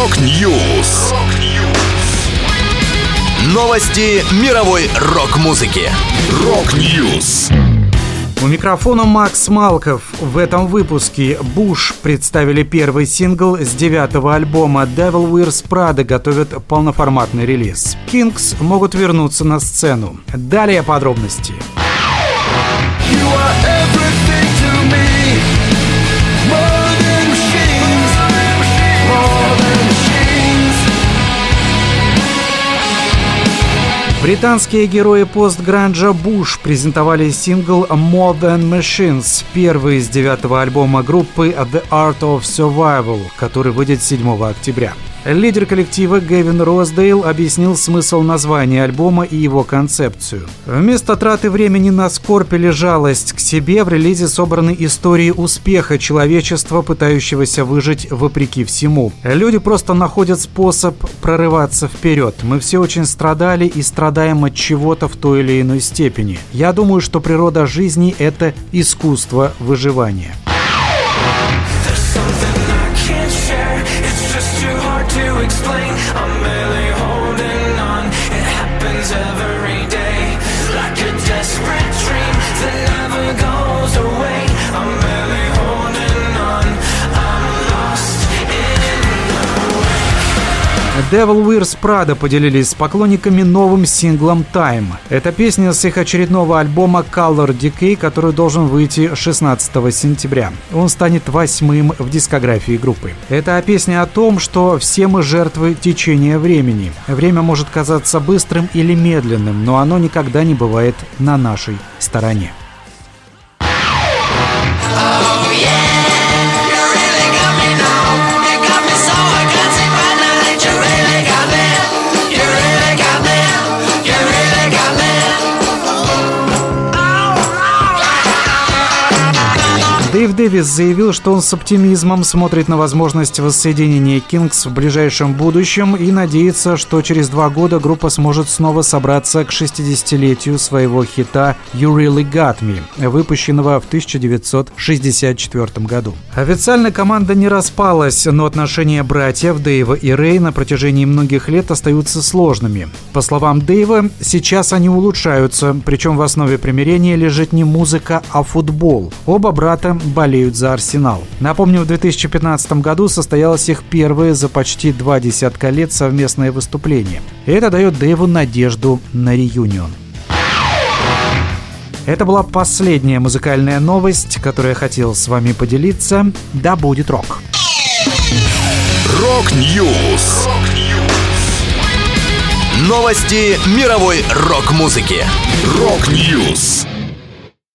Rock News. Новости мировой рок-музыки. Rock News. У микрофона Макс Малков. В этом выпуске Bush представили первый сингл с девятого альбома Devil Wears Prada готовят полноформатный релиз. Kinks могут вернуться на сцену. Далее подробности. You are Британские герои постгранжа Буш презентовали сингл «More Than Machines», первый из девятого альбома группы «The Art of Survival», который выйдет 7 октября. Лидер коллектива Гэвин Роздейл объяснил смысл названия альбома и его концепцию. Вместо траты времени на скорбь или жалость к себе в релизе собраны истории успеха человечества, пытающегося выжить вопреки всему. Люди просто находят способ прорываться вперед. Мы все очень страдали и страдаем от чего-то в той или иной степени. Я думаю, что природа жизни – это искусство выживания. Devil Wears Prada поделились с поклонниками новым синглом Time. Это песня с их очередного альбома Color Decay, который должен выйти 16 сентября. Он станет восьмым в дискографии группы. Это песня о том, что все мы жертвы течения времени. Время может казаться быстрым или медленным, но оно никогда не бывает на нашей стороне. Дэйв Дэвис заявил, что он с оптимизмом смотрит на возможность воссоединения Кингс в ближайшем будущем и надеется, что через два года группа сможет снова собраться к 60-летию своего хита «You Really Got Me», выпущенного в 1964 году. Официально команда не распалась, но отношения братьев Дэйва и Рэй на протяжении многих лет остаются сложными. По словам Дэйва, сейчас они улучшаются, причем в основе примирения лежит не музыка, а футбол. Оба брата болеют за Арсенал. Напомню, в 2015 году состоялось их первое за почти два десятка лет совместное выступление. И это дает Дэйву надежду на реюнион. Это была последняя музыкальная новость, которую я хотел с вами поделиться. Да будет рок! Rock News! Новости мировой рок-музыки. Rock News!